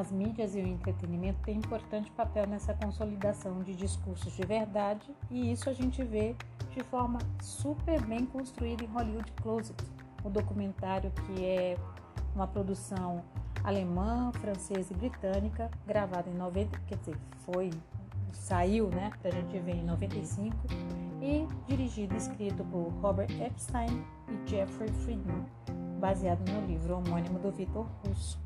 as mídias e o entretenimento têm importante papel nessa consolidação de discursos de verdade e isso a gente vê de forma super bem construída em Hollywood Closet, o documentário que é uma produção alemã, francesa e britânica, gravada em 90, quer dizer, foi saiu, né, pra gente ver em 95 e dirigido e escrito por Robert Epstein e Jeffrey Friedman baseado no livro homônimo do Victor Russo,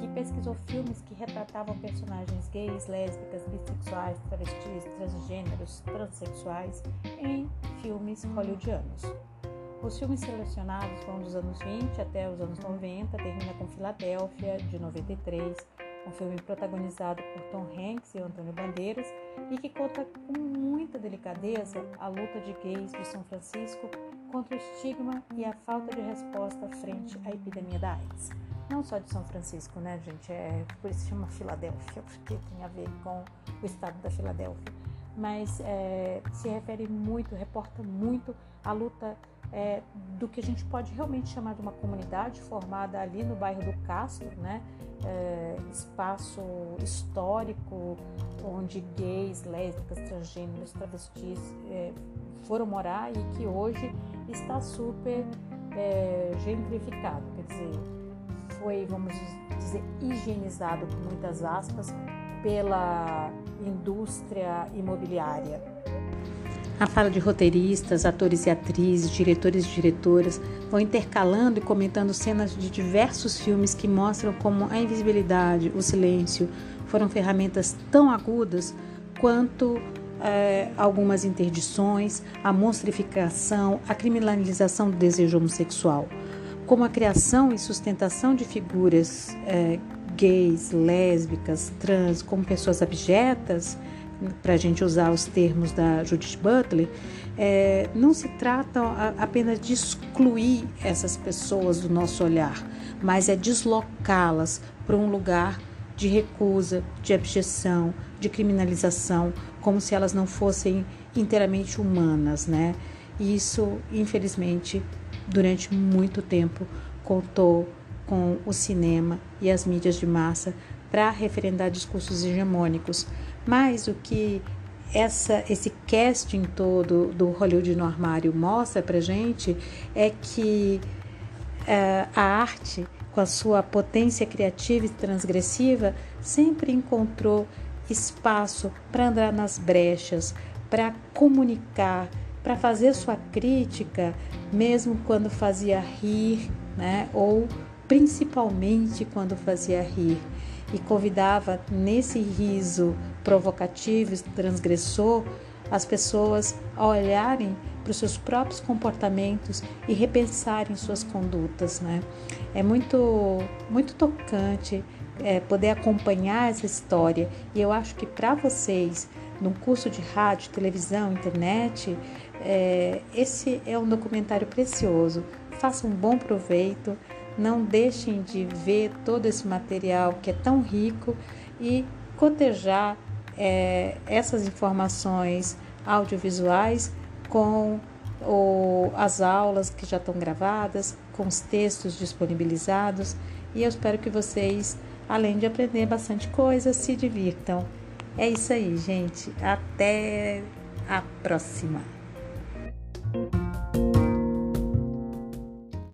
que pesquisou filmes que retratavam personagens gays, lésbicas, bissexuais, travestis, transgêneros, transexuais em filmes hollywoodianos. Os filmes selecionados vão dos anos 20 até os anos 90, termina com Filadélfia, de 93, um filme protagonizado por Tom Hanks e Antônio Bandeiras e que conta com muita delicadeza a luta de gays de São Francisco contra o estigma e a falta de resposta frente à epidemia da AIDS. Não só de São Francisco, né, gente? É por isso chama Filadélfia, porque tem a ver com o estado da Filadélfia. Mas é, se refere muito, reporta muito a luta é, do que a gente pode realmente chamar de uma comunidade formada ali no bairro do Castro, né? É, espaço histórico onde gays, lésbicas, transgêneros, travestis é, foram morar e que hoje está super é, gentrificado, quer dizer, foi, vamos dizer, higienizado, com muitas aspas, pela indústria imobiliária. A fala de roteiristas, atores e atrizes, diretores e diretoras vão intercalando e comentando cenas de diversos filmes que mostram como a invisibilidade, o silêncio foram ferramentas tão agudas quanto é, algumas interdições, a monstrificação, a criminalização do desejo homossexual, como a criação e sustentação de figuras é, gays, lésbicas, trans, como pessoas abjetas, para a gente usar os termos da Judith Butler, é, não se trata apenas de excluir essas pessoas do nosso olhar, mas é deslocá-las para um lugar de recusa, de abjeção, de criminalização, como se elas não fossem inteiramente humanas, né? E isso, infelizmente, durante muito tempo contou com o cinema e as mídias de massa para referendar discursos hegemônicos. Mas o que essa, esse casting todo do Hollywood no armário mostra para gente é que uh, a arte, com a sua potência criativa e transgressiva, sempre encontrou espaço para andar nas brechas, para comunicar, para fazer sua crítica, mesmo quando fazia rir, né? ou principalmente quando fazia rir, e convidava nesse riso provocativo, transgressor, as pessoas a olharem para os seus próprios comportamentos e repensarem suas condutas, né? É muito, muito tocante é, poder acompanhar essa história. E eu acho que para vocês, num curso de rádio, televisão, internet, é, esse é um documentário precioso. Façam um bom proveito, não deixem de ver todo esse material que é tão rico e cotejar é, essas informações audiovisuais com o, as aulas que já estão gravadas, com os textos disponibilizados. E eu espero que vocês além de aprender bastante coisa, se divirtam. É isso aí, gente. Até a próxima.